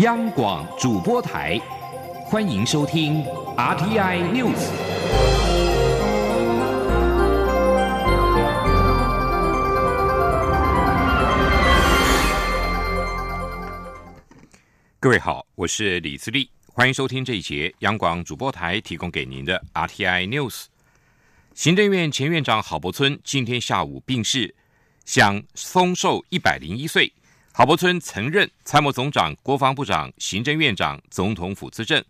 央广主播台，欢迎收听 RTI News。各位好，我是李自立，欢迎收听这一节央广主播台提供给您的 RTI News。行政院前院长郝柏村今天下午病逝，享丰寿一百零一岁。郝柏村曾任参谋总长、国防部长、行政院长、总统府资政。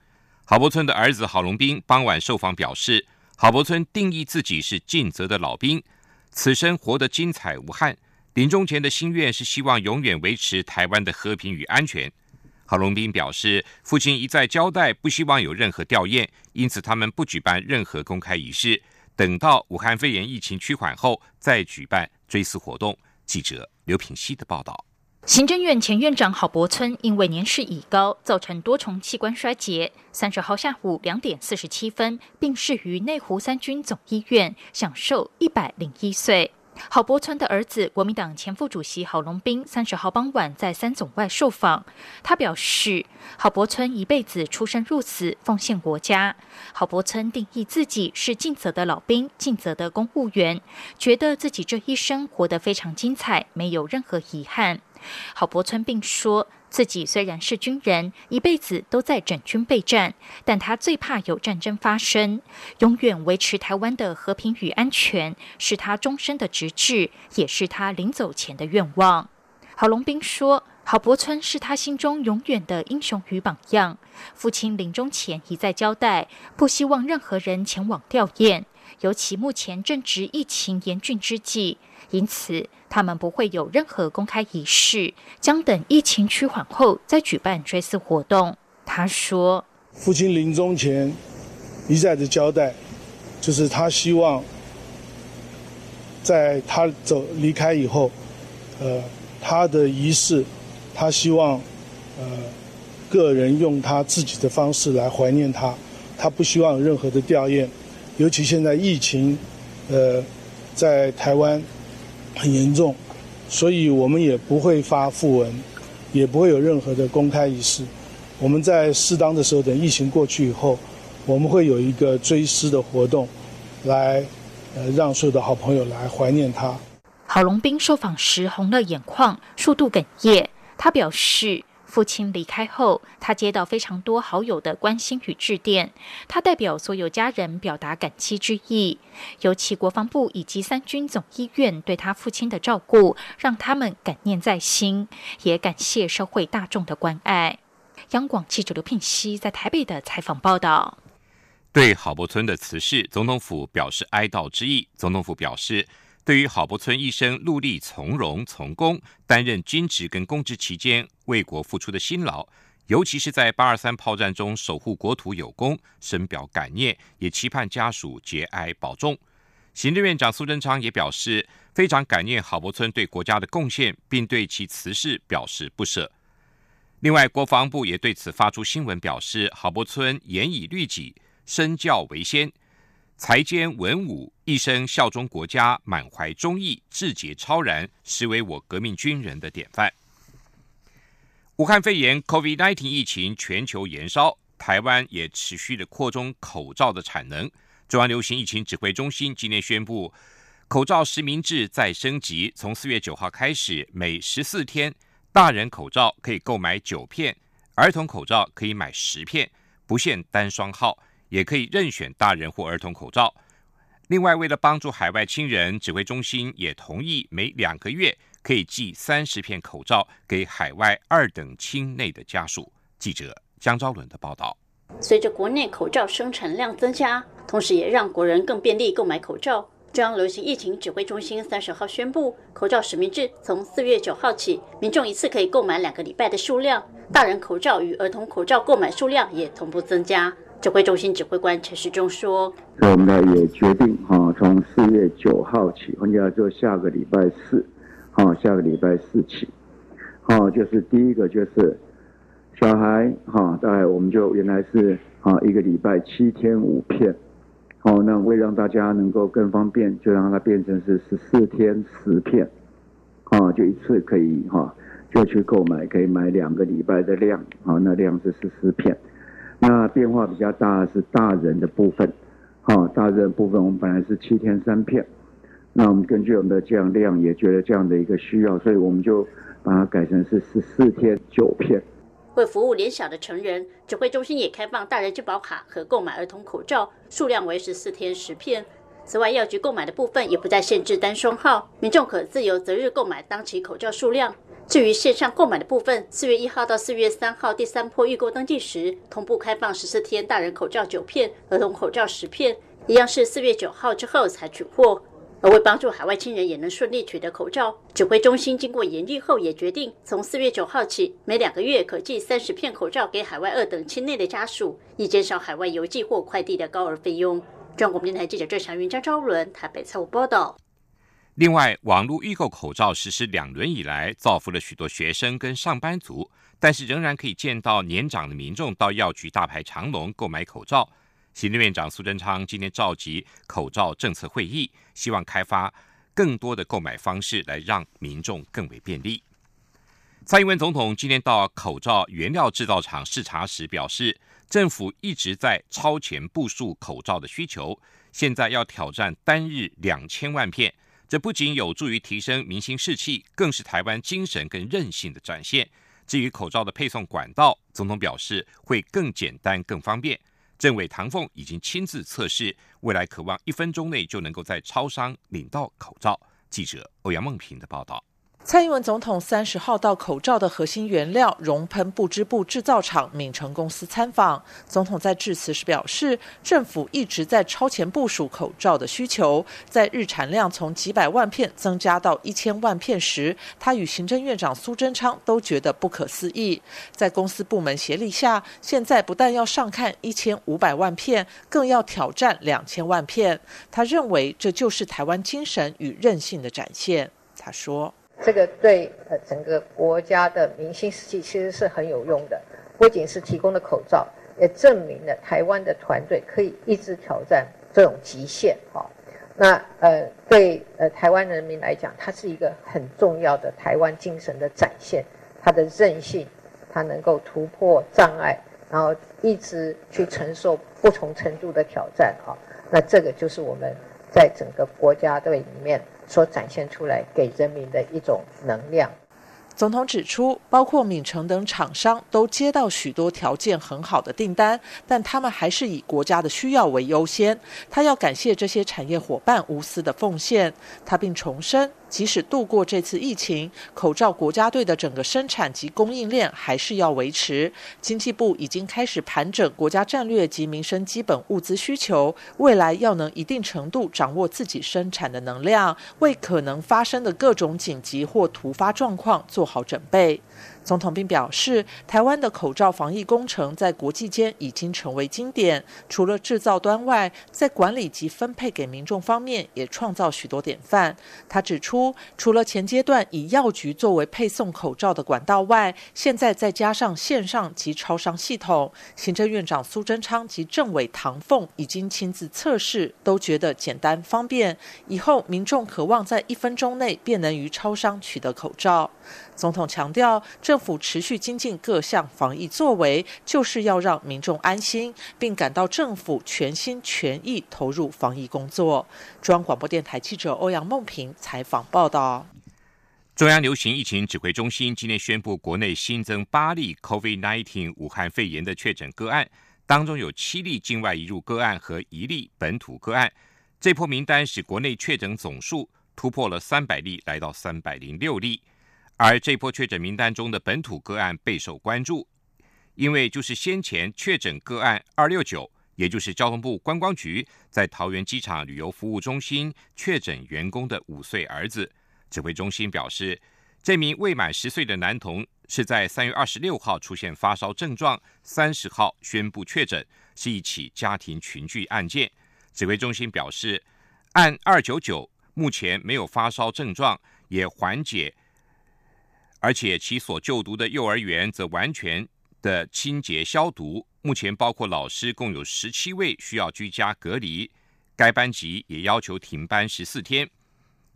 郝柏村的儿子郝龙斌傍晚受访表示，郝柏村定义自己是尽责的老兵，此生活得精彩无憾。临终前的心愿是希望永远维持台湾的和平与安全。郝龙斌表示，父亲一再交代不希望有任何吊唁，因此他们不举办任何公开仪式。等到武汉肺炎疫情趋缓后，再举办追思活动。记者刘品希的报道。行政院前院长郝柏村因为年事已高，造成多重器官衰竭，三十号下午两点四十七分病逝于内湖三军总医院，享寿一百零一岁。郝柏村的儿子、国民党前副主席郝龙斌三十号傍晚在三总外受访，他表示，郝柏村一辈子出生入死，奉献国家。郝柏村定义自己是尽责的老兵、尽责的公务员，觉得自己这一生活得非常精彩，没有任何遗憾。郝柏村并说。自己虽然是军人，一辈子都在整军备战，但他最怕有战争发生。永远维持台湾的和平与安全，是他终身的直至，也是他临走前的愿望。郝龙斌说：“郝柏村是他心中永远的英雄与榜样。父亲临终前一再交代，不希望任何人前往吊唁，尤其目前正值疫情严峻之际，因此。”他们不会有任何公开仪式，将等疫情趋缓后再举办追思活动。他说：“父亲临终前一再的交代，就是他希望在他走离开以后，呃，他的仪式，他希望呃个人用他自己的方式来怀念他，他不希望有任何的吊唁，尤其现在疫情，呃，在台湾。”很严重，所以我们也不会发讣文，也不会有任何的公开仪式。我们在适当的时候，等疫情过去以后，我们会有一个追思的活动，来呃让所有的好朋友来怀念他。郝龙斌受访时红了眼眶，数度哽咽。他表示。父亲离开后，他接到非常多好友的关心与致电，他代表所有家人表达感激之意。尤其国防部以及三军总医院对他父亲的照顾，让他们感念在心，也感谢社会大众的关爱。央广记者刘聘熙在台北的采访报道。对郝柏村的辞世，总统府表示哀悼之意。总统府表示。对于郝柏村一生戮力从容从公，担任军职跟公职期间为国付出的辛劳，尤其是在八二三炮战中守护国土有功，深表感念，也期盼家属节哀保重。行政院长苏贞昌也表示非常感念郝柏村对国家的贡献，并对其辞世表示不舍。另外，国防部也对此发出新闻，表示郝柏村严以律己，身教为先。才兼文武，一生效忠国家，满怀忠义，志节超然，实为我革命军人的典范。武汉肺炎 （COVID-19） 疫情全球延烧，台湾也持续的扩充口罩的产能。中央流行疫情指挥中心今天宣布，口罩实名制再升级，从四月九号开始，每十四天，大人口罩可以购买九片，儿童口罩可以买十片，不限单双号。也可以任选大人或儿童口罩。另外，为了帮助海外亲人，指挥中心也同意每两个月可以寄三十片口罩给海外二等亲内的家属。记者江昭伦的报道。随着国内口罩生产量增加，同时也让国人更便利购买口罩。中央流行疫情指挥中心三十号宣布，口罩实名制从四月九号起，民众一次可以购买两个礼拜的数量。大人口罩与儿童口罩购买数量也同步增加。指挥中心指挥官陈时中说：“所以我们呢也决定哈，从四月九号起，换句话说，下个礼拜四，哈，下个礼拜四起，哈，就是第一个就是小孩哈，大概我们就原来是啊一个礼拜七天五片，好，那为让大家能够更方便，就让它变成是十四天十片，啊，就一次可以哈就去购买，可以买两个礼拜的量，好，那量是十四片。那变化比较大的是大人的部分，好，大人的部分我们本来是七天三片，那我们根据我们的这样量，也觉得这样的一个需要，所以我们就把它改成是十四天九片。为服务连小的成人，指挥中心也开放大人健保卡和购买儿童口罩，数量为十四天十片。此外，药局购买的部分也不再限制单双号，民众可自由择日购买当期口罩数量。至于线上购买的部分，四月一号到四月三号第三波预购登记时，同步开放十四天大人口罩九片，儿童口罩十片，一样是四月九号之后才取货。而为帮助海外亲人也能顺利取得口罩，指挥中心经过研议后也决定，从四月九号起，每两个月可寄三十片口罩给海外二等亲内的家属，以减少海外邮寄或快递的高额费用。中国电台记者郑祥云、张昭伦台北采访报道。另外，网络预购口罩实施两轮以来，造福了许多学生跟上班族，但是仍然可以见到年长的民众到药局大排长龙购买口罩。行政院长苏贞昌今天召集口罩政策会议，希望开发更多的购买方式，来让民众更为便利。蔡英文总统今天到口罩原料制造厂视察时表示，政府一直在超前部署口罩的需求，现在要挑战单日两千万片，这不仅有助于提升明星士气，更是台湾精神跟韧性的展现。至于口罩的配送管道，总统表示会更简单、更方便。政委唐凤已经亲自测试，未来渴望一分钟内就能够在超商领到口罩。记者欧阳梦平的报道。蔡英文总统三十号到口罩的核心原料熔喷布织布制造厂敏成公司参访。总统在致辞时表示，政府一直在超前部署口罩的需求，在日产量从几百万片增加到一千万片时，他与行政院长苏贞昌都觉得不可思议。在公司部门协力下，现在不但要上看一千五百万片，更要挑战两千万片。他认为这就是台湾精神与韧性的展现。他说。这个对呃整个国家的民心士气其实是很有用的，不仅是提供的口罩，也证明了台湾的团队可以一直挑战这种极限。哈，那呃对呃台湾人民来讲，它是一个很重要的台湾精神的展现，它的韧性，它能够突破障碍，然后一直去承受不同程度的挑战。哈，那这个就是我们在整个国家队里面。所展现出来给人民的一种能量。总统指出，包括敏城等厂商都接到许多条件很好的订单，但他们还是以国家的需要为优先。他要感谢这些产业伙伴无私的奉献。他并重申。即使度过这次疫情，口罩国家队的整个生产及供应链还是要维持。经济部已经开始盘整国家战略及民生基本物资需求，未来要能一定程度掌握自己生产的能量，为可能发生的各种紧急或突发状况做好准备。总统并表示，台湾的口罩防疫工程在国际间已经成为经典。除了制造端外，在管理及分配给民众方面，也创造许多典范。他指出，除了前阶段以药局作为配送口罩的管道外，现在再加上线上及超商系统，行政院长苏贞昌及政委唐凤已经亲自测试，都觉得简单方便。以后民众渴望在一分钟内便能于超商取得口罩。总统强调，政府持续精进各项防疫作为，就是要让民众安心，并感到政府全心全意投入防疫工作。中央广播电台记者欧阳梦平采访报道。中央流行疫情指挥中心今天宣布，国内新增八例 COVID-19 武汉肺炎的确诊个案，当中有七例境外移入个案和一例本土个案。这波名单使国内确诊总数突破了三百例，来到三百零六例。而这波确诊名单中的本土个案备受关注，因为就是先前确诊个案二六九，也就是交通部观光局在桃园机场旅游服务中心确诊员工的五岁儿子。指挥中心表示，这名未满十岁的男童是在三月二十六号出现发烧症状，三十号宣布确诊，是一起家庭群聚案件。指挥中心表示，案二九九目前没有发烧症状，也缓解。而且其所就读的幼儿园则完全的清洁消毒，目前包括老师共有十七位需要居家隔离，该班级也要求停班十四天。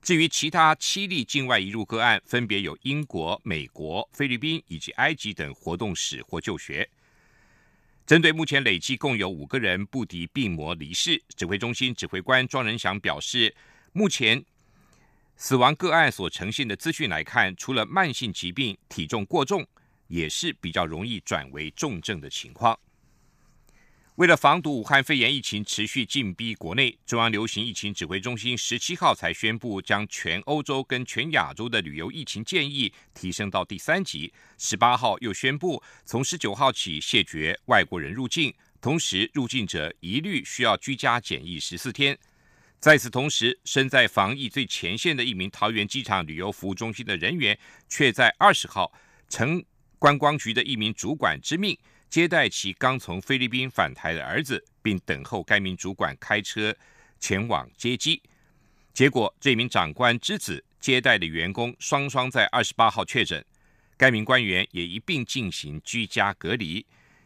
至于其他七例境外移入个案，分别有英国、美国、菲律宾以及埃及等活动史或就学。针对目前累计共有五个人不敌病魔离世，指挥中心指挥官庄仁祥表示，目前死亡个案所呈现的资讯来看，除了慢性疾病、体重过重，也是比较容易转为重症的情况。为了防堵武汉肺炎疫情持续进逼国内，中央流行疫情指挥中心十七号才宣布，将全欧洲跟全亚洲的旅游疫情建议提升到第三级。十八号又宣布，从十九号起谢绝外国人入境，同时入境者一律需要居家检疫十四天。在此同时，身在防疫最前线的一名桃园机场旅游服务中心的人员，却在二十号乘观光局的一名主管之命。接待其刚从菲律宾返台的儿子，并等候该名主管开车前往接机。结果，这名长官之子接待的员工双双在二十八号确诊，该名官员也一并进行居家隔离。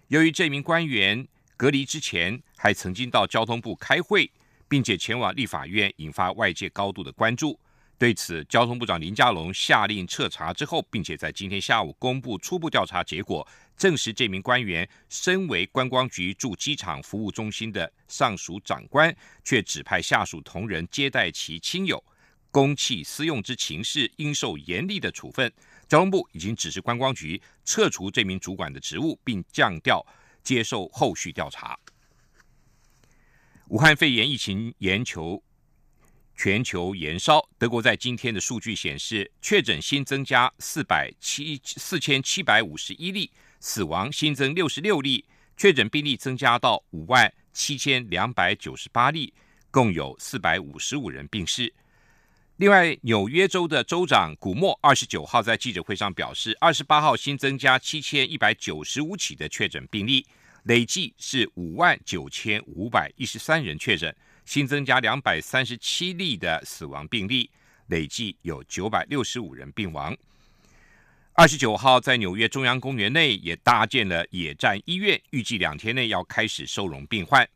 由于这名官员隔离之前还曾经到交通部开会，并且前往立法院，引发外界高度的关注。对此，交通部长林佳龙下令彻查之后，并且在今天下午公布初步调查结果。证实这名官员身为观光局驻机场服务中心的上属长官，却指派下属同仁接待其亲友，公器私用之情事，应受严厉的处分。交通部已经指示观光局撤除这名主管的职务，并降调接受后续调查。武汉肺炎疫情延球全球延烧，德国在今天的数据显示，确诊新增加四百七四千七百五十一例。死亡新增六十六例，确诊病例增加到五万七千两百九十八例，共有四百五十五人病逝。另外，纽约州的州长古默二十九号在记者会上表示，二十八号新增加七千一百九十五起的确诊病例，累计是五万九千五百一十三人确诊，新增加两百三十七例的死亡病例，累计有九百六十五人病亡。二十九号，在纽约中央公园内也搭建了野战医院，预计两天内要开始收容病患。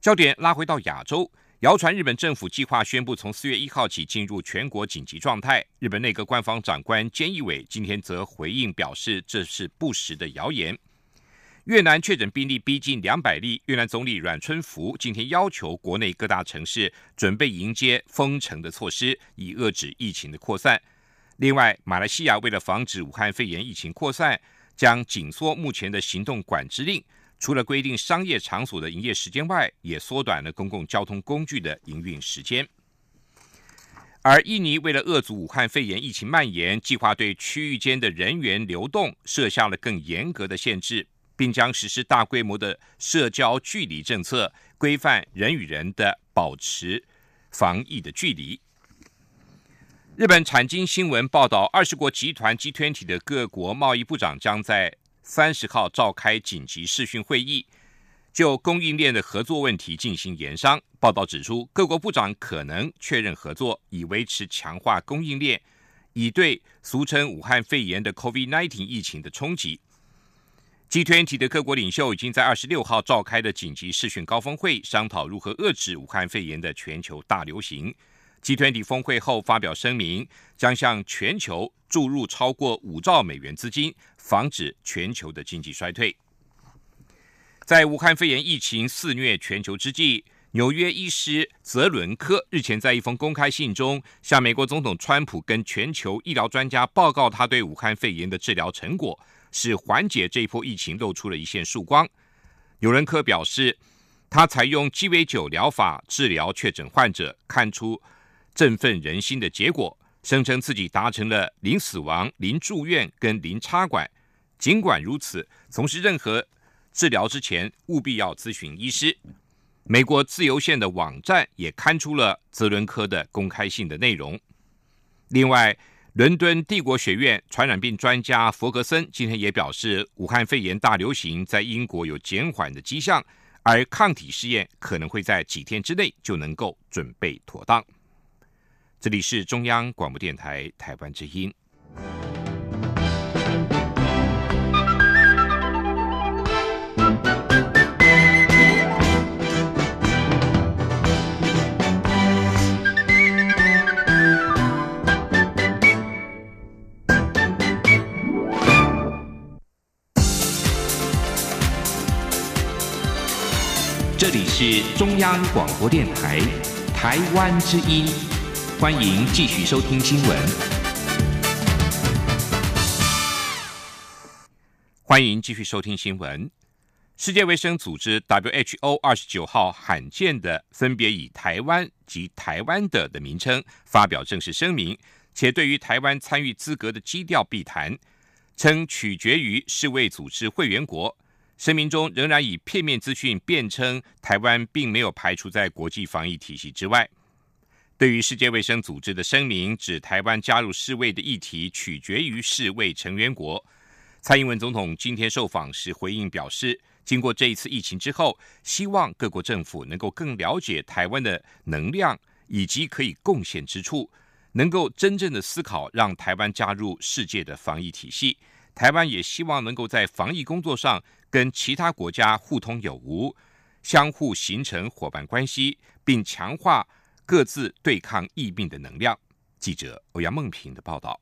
焦点拉回到亚洲，谣传日本政府计划宣布从四月一号起进入全国紧急状态。日本内阁官方长官菅义伟今天则回应表示，这是不实的谣言。越南确诊病例逼近两百例，越南总理阮春福今天要求国内各大城市准备迎接封城的措施，以遏制疫情的扩散。另外，马来西亚为了防止武汉肺炎疫情扩散，将紧缩目前的行动管制令。除了规定商业场所的营业时间外，也缩短了公共交通工具的营运时间。而印尼为了遏阻武汉肺炎疫情蔓延，计划对区域间的人员流动设下了更严格的限制，并将实施大规模的社交距离政策，规范人与人的保持防疫的距离。日本产经新闻报道，二十国集团 G20 的各国贸易部长将在三十号召开紧急视讯会议，就供应链的合作问题进行研商。报道指出，各国部长可能确认合作，以维持强化供应链，以对俗称武汉肺炎的 COVID-19 疫情的冲击。G20 的各国领袖已经在二十六号召开的紧急视讯高峰会，商讨如何遏制武汉肺炎的全球大流行。集团体峰会后发表声明，将向全球注入超过五兆美元资金，防止全球的经济衰退。在武汉肺炎疫情肆虐全球之际，纽约医师泽伦科日前在一封公开信中，向美国总统川普跟全球医疗专家报告他对武汉肺炎的治疗成果，是缓解这一波疫情露出了一线曙光。纽伦科表示，他采用鸡尾酒疗法治疗确诊患者，看出。振奋人心的结果，声称自己达成了零死亡、零住院跟零插管。尽管如此，从事任何治疗之前，务必要咨询医师。美国自由线的网站也刊出了泽伦科的公开信的内容。另外，伦敦帝国学院传染病专家弗格森今天也表示，武汉肺炎大流行在英国有减缓的迹象，而抗体试验可能会在几天之内就能够准备妥当。这里是中央广播电台台湾之音。这里是中央广播电台台湾之音，欢迎继续收听新闻。欢迎继续收听新闻。世界卫生组织 WHO 二十九号罕见的分别以台湾及台湾的的名称发表正式声明，且对于台湾参与资格的基调必谈，称取决于世卫组织会员国。声明中仍然以片面资讯辩称台湾并没有排除在国际防疫体系之外。对于世界卫生组织的声明指台湾加入世卫的议题取决于世卫成员国，蔡英文总统今天受访时回应表示，经过这一次疫情之后，希望各国政府能够更了解台湾的能量以及可以贡献之处，能够真正的思考让台湾加入世界的防疫体系。台湾也希望能够在防疫工作上。跟其他国家互通有无，相互形成伙伴关系，并强化各自对抗疫病的能量。记者欧阳梦平的报道。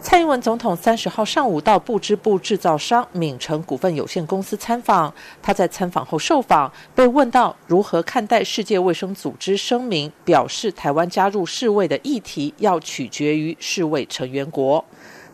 蔡英文总统三十号上午到布织布制造商闽城股份有限公司参访，他在参访后受访，被问到如何看待世界卫生组织声明，表示台湾加入世卫的议题要取决于世卫成员国。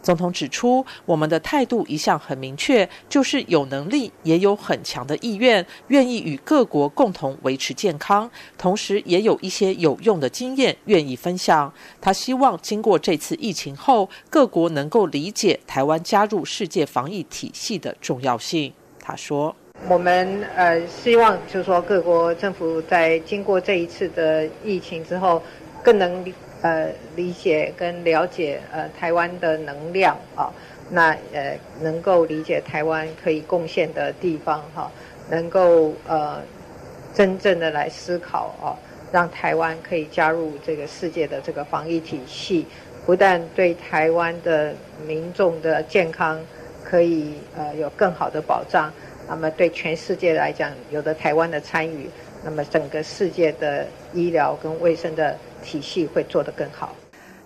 总统指出，我们的态度一向很明确，就是有能力，也有很强的意愿，愿意与各国共同维持健康，同时也有一些有用的经验愿意分享。他希望经过这次疫情后，各国能够理解台湾加入世界防疫体系的重要性。他说：“我们呃希望，就是说各国政府在经过这一次的疫情之后，更能。”呃，理解跟了解呃台湾的能量啊，那呃能够理解台湾可以贡献的地方哈，能够呃真正的来思考啊，让台湾可以加入这个世界的这个防疫体系，不但对台湾的民众的健康可以呃有更好的保障，那么对全世界来讲，有的台湾的参与，那么整个世界的医疗跟卫生的。体系会做得更好。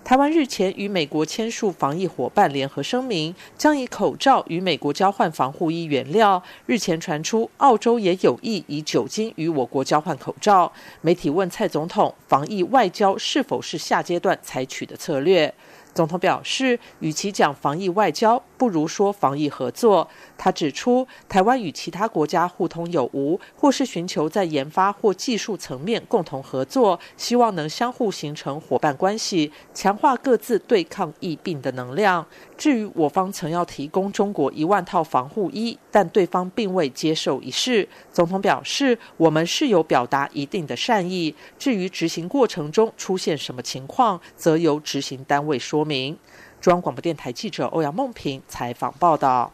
台湾日前与美国签署防疫伙伴联合声明，将以口罩与美国交换防护衣原料。日前传出，澳洲也有意以酒精与我国交换口罩。媒体问蔡总统，防疫外交是否是下阶段采取的策略？总统表示，与其讲防疫外交，不如说防疫合作。他指出，台湾与其他国家互通有无，或是寻求在研发或技术层面共同合作，希望能相互形成伙伴关系，强化各自对抗疫病的能量。至于我方曾要提供中国一万套防护衣，但对方并未接受一事。总统表示，我们是有表达一定的善意。至于执行过程中出现什么情况，则由执行单位说明。中央广播电台记者欧阳梦平采访报道。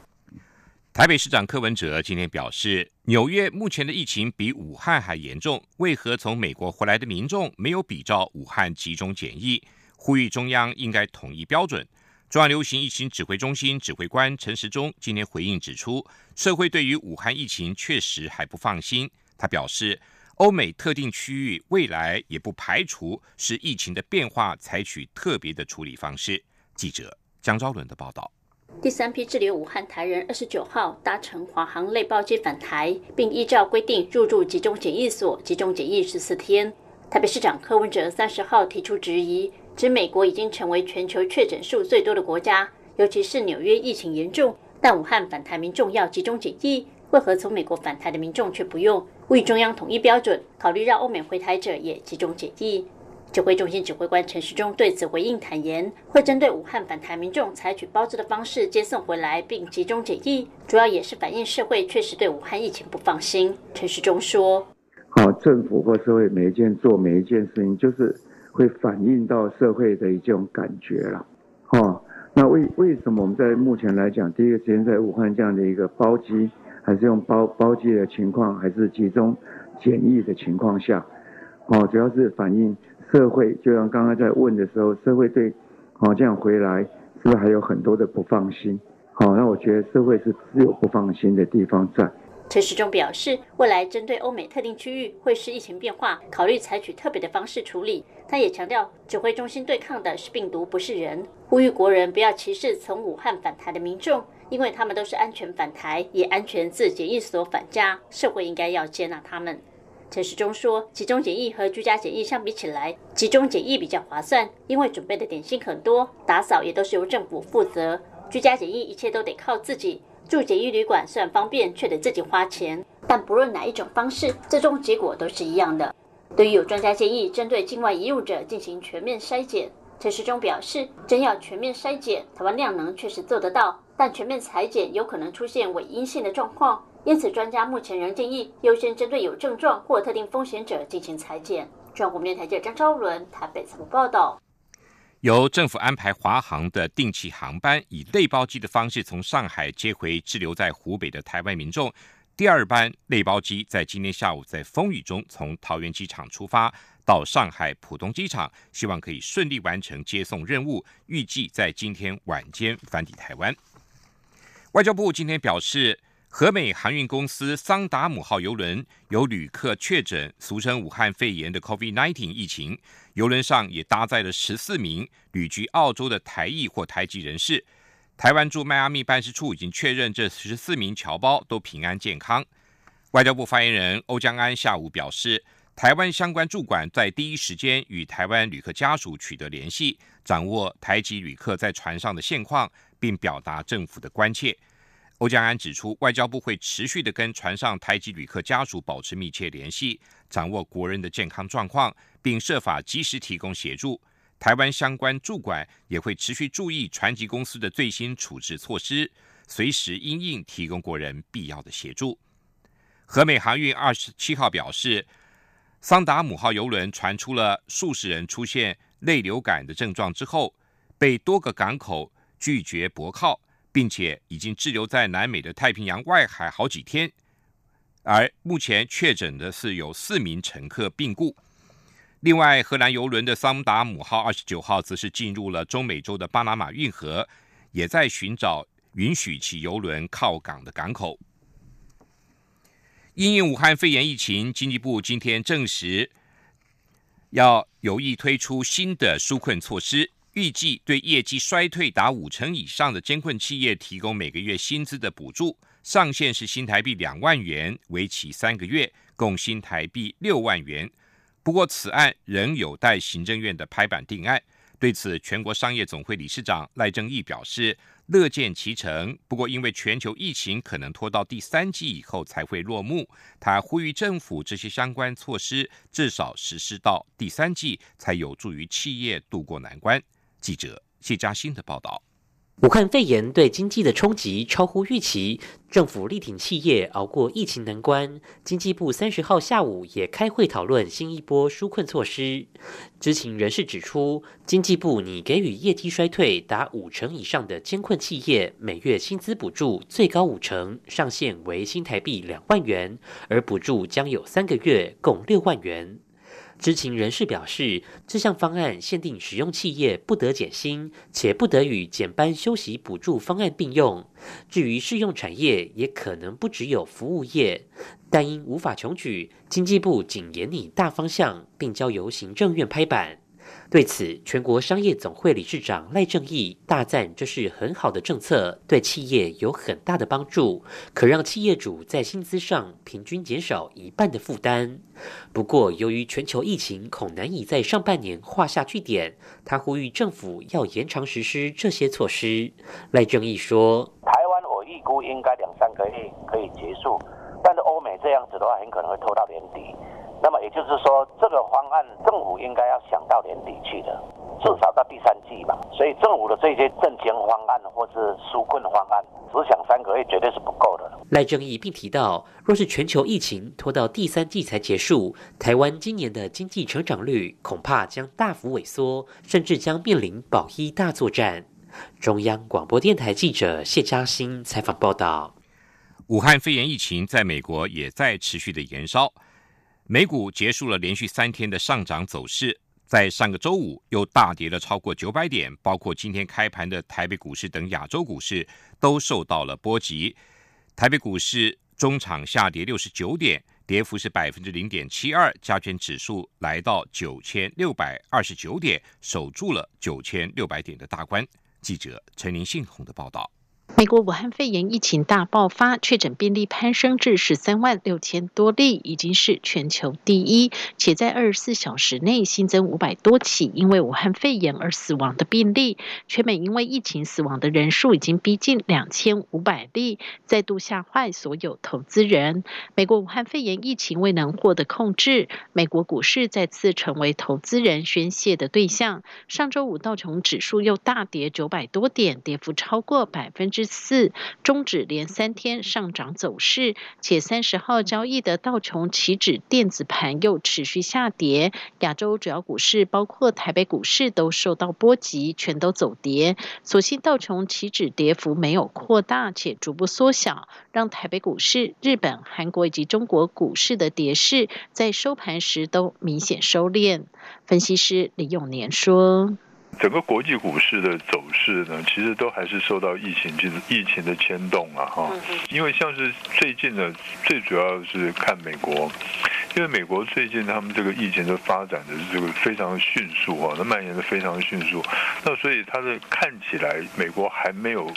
台北市长柯文哲今天表示，纽约目前的疫情比武汉还严重，为何从美国回来的民众没有比照武汉集中检疫？呼吁中央应该统一标准。中央流行疫情指挥中心指挥官陈时中今天回应指出，社会对于武汉疫情确实还不放心。他表示，欧美特定区域未来也不排除是疫情的变化，采取特别的处理方式。记者江昭伦的报道。第三批滞留武汉台人二十九号搭乘华航类包机返台，并依照规定入住集中检疫所，集中检疫十四天。台北市长柯文哲三十号提出质疑。指美国已经成为全球确诊数最多的国家，尤其是纽约疫情严重，但武汉返台民众要集中检疫，为何从美国返台的民众却不用？为中央统一标准，考虑让欧美回台者也集中检疫。指挥中心指挥官陈时中对此回应坦言，会针对武汉返台民众采取包织的方式接送回来，并集中检疫，主要也是反映社会确实对武汉疫情不放心。陈时中说：“好，政府或社会每一件做每一件事情，就是。”会反映到社会的一种感觉了，哦。那为为什么我们在目前来讲，第一个时间在武汉这样的一个包机，还是用包包机的情况，还是集中检疫的情况下，哦，主要是反映社会，就像刚刚在问的时候，社会对，哦这样回来，是不是还有很多的不放心？好，那我觉得社会是只有不放心的地方在。陈时中表示，未来针对欧美特定区域会视疫情变化，考虑采取特别的方式处理。他也强调，指挥中心对抗的是病毒，不是人。呼吁国人不要歧视从武汉返台的民众，因为他们都是安全返台，也安全自检疫所返家，社会应该要接纳他们。陈时中说，集中检疫和居家检疫相比起来，集中检疫比较划算，因为准备的点心很多，打扫也都是由政府负责。居家检疫一切都得靠自己，住检疫旅馆虽然方便，却得自己花钱。但不论哪一种方式，最终结果都是一样的。对于有专家建议针对境外移入者进行全面筛检，陈时中表示，真要全面筛检，台湾量能确实做得到。但全面裁剪有可能出现伪阴性的状况，因此专家目前仍建议优先针对有症状或特定风险者进行裁剪。中国面台记者张昭伦台北采访报道。由政府安排华航的定期航班，以内包机的方式从上海接回滞留在湖北的台湾民众。第二班内包机在今天下午在风雨中从桃园机场出发，到上海浦东机场，希望可以顺利完成接送任务，预计在今天晚间返抵台湾。外交部今天表示，和美航运公司桑达姆号邮轮有旅客确诊俗称武汉肺炎的 COVID-19 疫情，邮轮上也搭载了十四名旅居澳洲的台裔或台籍人士。台湾驻迈阿密办事处已经确认，这十四名侨胞都平安健康。外交部发言人欧江安下午表示，台湾相关驻管在第一时间与台湾旅客家属取得联系，掌握台籍旅客在船上的现况。并表达政府的关切。欧江安指出，外交部会持续的跟船上台籍旅客家属保持密切联系，掌握国人的健康状况，并设法及时提供协助。台湾相关驻管也会持续注意船籍公司的最新处置措施，随时因应提供国人必要的协助。和美航运二十七号表示，桑达姆号邮轮传出了数十人出现泪流感的症状之后，被多个港口。拒绝泊靠，并且已经滞留在南美的太平洋外海好几天，而目前确诊的是有四名乘客病故。另外，荷兰游轮的桑达姆号二十九号则是进入了中美洲的巴拿马运河，也在寻找允许其游轮靠港的港口。因应武汉肺炎疫情，经济部今天证实要有意推出新的纾困措施。预计对业绩衰退达五成以上的监困企业提供每个月薪资的补助，上限是新台币两万元，为期三个月，共新台币六万元。不过，此案仍有待行政院的拍板定案。对此，全国商业总会理事长赖正义表示乐见其成。不过，因为全球疫情可能拖到第三季以后才会落幕，他呼吁政府这些相关措施至少实施到第三季，才有助于企业渡过难关。记者谢嘉欣的报道：武汉肺炎对经济的冲击超乎预期，政府力挺企业熬过疫情难关。经济部三十号下午也开会讨论新一波纾困措施。知情人士指出，经济部拟给予业绩衰退达五成以上的监困企业每月薪资补助最高五成，上限为新台币两万元，而补助将有三个月，共六万元。知情人士表示，这项方案限定使用企业不得减薪，且不得与减班休息补助方案并用。至于适用产业，也可能不只有服务业，但因无法穷举，经济部仅研拟大方向，并交由行政院拍板。对此，全国商业总会理事长赖正义大赞这是很好的政策，对企业有很大的帮助，可让企业主在薪资上平均减少一半的负担。不过，由于全球疫情恐难以在上半年画下句点，他呼吁政府要延长实施这些措施。赖正义说：“台湾我预估应该两三个月可以结束，但是欧美这样子的话，很可能会拖到年底。”那么也就是说，这个方案政府应该要想到年底去的，至少到第三季吧。所以政府的这些政经方案或是纾困方案，只想三个月绝对是不够的。赖正义并提到，若是全球疫情拖到第三季才结束，台湾今年的经济成长率恐怕将大幅萎缩，甚至将面临保一大作战。中央广播电台记者谢嘉欣采访报道：武汉肺炎疫情在美国也在持续的延烧。美股结束了连续三天的上涨走势，在上个周五又大跌了超过九百点，包括今天开盘的台北股市等亚洲股市都受到了波及。台北股市中场下跌六十九点，跌幅是百分之零点七二，加权指数来到九千六百二十九点，守住了九千六百点的大关。记者陈林信宏的报道。美国武汉肺炎疫情大爆发，确诊病例攀升至十三万六千多例，已经是全球第一。且在二十四小时内新增五百多起因为武汉肺炎而死亡的病例，全美因为疫情死亡的人数已经逼近两千五百例，再度吓坏所有投资人。美国武汉肺炎疫情未能获得控制，美国股市再次成为投资人宣泄的对象。上周五道琼指数又大跌九百多点，跌幅超过百分之。四终止连三天上涨走势，且三十号交易的道琼期指电子盘又持续下跌。亚洲主要股市，包括台北股市，都受到波及，全都走跌。所幸道琼期指跌幅没有扩大，且逐步缩小，让台北股市、日本、韩国以及中国股市的跌势在收盘时都明显收敛。分析师李永年说。整个国际股市的走势呢，其实都还是受到疫情就是疫情的牵动啊，哈。因为像是最近呢，最主要是看美国，因为美国最近他们这个疫情的发展的这个非常迅速啊，那蔓延的非常迅速，那所以它的看起来美国还没有。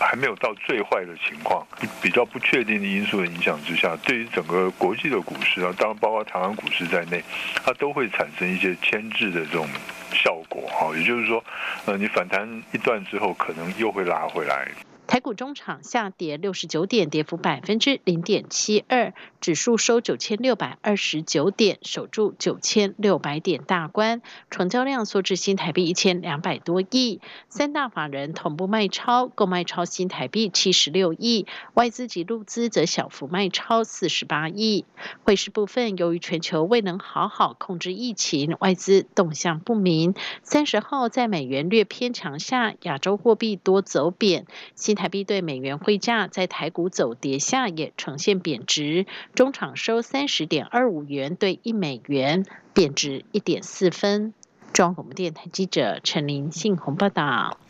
还没有到最坏的情况，比较不确定的因素的影响之下，对于整个国际的股市啊，当然包括台湾股市在内，它都会产生一些牵制的这种效哦。也就是说，呃，你反弹一段之后，可能又会拉回来。台股中场下跌六十九点，跌幅百分之零点七二，指数收九千六百二十九点，守住九千六百点大关，成交量缩至新台币一千两百多亿。三大法人同步卖超，购卖超新台币七十六亿，外资及陆资则小幅卖超四十八亿。汇市部分，由于全球未能好好控制疫情，外资动向不明。三十号在美元略偏强下，亚洲货币多走贬，新台币对美元汇价在台股走跌下也呈现贬值，中场收三十点二五元对一美元，贬值一点四分。中央广播电台记者陈林信宏报道。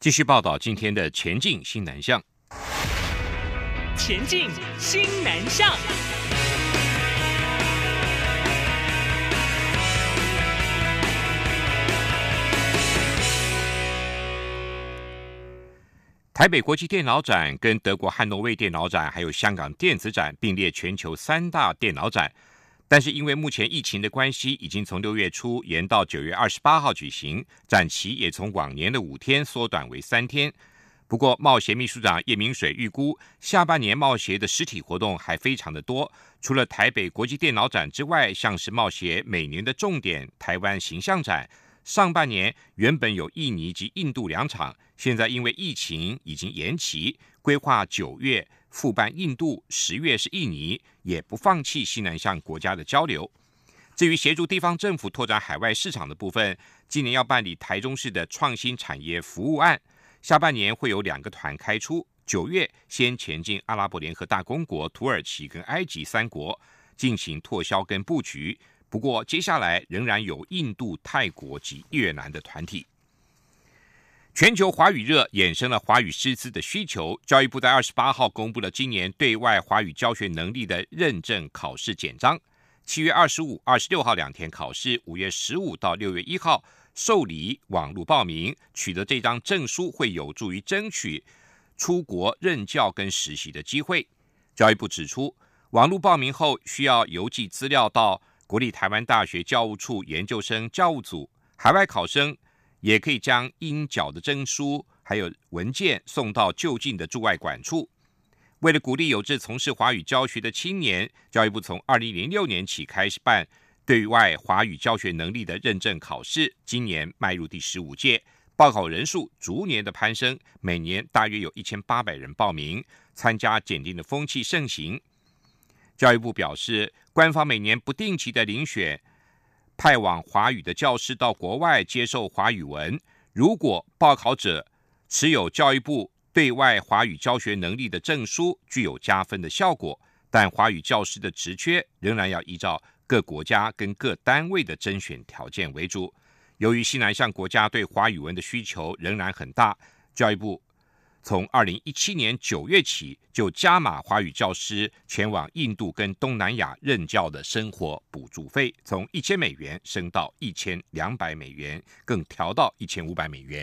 继续报道今天的前进新南向。前进新南向。台北国际电脑展跟德国汉诺威电脑展，还有香港电子展并列全球三大电脑展，但是因为目前疫情的关系，已经从六月初延到九月二十八号举行，展期也从往年的五天缩短为三天。不过，贸协秘书长叶明水预估，下半年贸协的实体活动还非常的多，除了台北国际电脑展之外，像是贸协每年的重点台湾形象展。上半年原本有印尼及印度两场，现在因为疫情已经延期，规划九月复办印度，十月是印尼，也不放弃西南向国家的交流。至于协助地方政府拓展海外市场的部分，今年要办理台中市的创新产业服务案，下半年会有两个团开出，九月先前进阿拉伯联合大公国、土耳其跟埃及三国进行拓销跟布局。不过，接下来仍然有印度、泰国及越南的团体。全球华语热衍生了华语师资的需求。教育部在二十八号公布了今年对外华语教学能力的认证考试简章。七月二十五、二十六号两天考试，五月十五到六月一号受理网络报名。取得这张证书会有助于争取出国任教跟实习的机会。教育部指出，网络报名后需要邮寄资料到。国立台湾大学教务处研究生教务组，海外考生也可以将应缴的证书还有文件送到就近的驻外管处。为了鼓励有志从事华语教学的青年，教育部从二零零六年起开始办对外华语教学能力的认证考试，今年迈入第十五届，报考人数逐年的攀升，每年大约有一千八百人报名参加检定的风气盛行。教育部表示，官方每年不定期的遴选派往华语的教师到国外接受华语文。如果报考者持有教育部对外华语教学能力的证书，具有加分的效果。但华语教师的职缺仍然要依照各国家跟各单位的甄选条件为主。由于西南向国家对华语文的需求仍然很大，教育部。从二零一七年九月起，就加码华语教师前往印度跟东南亚任教的生活补助费，从一千美元升到一千两百美元，更调到一千五百美元。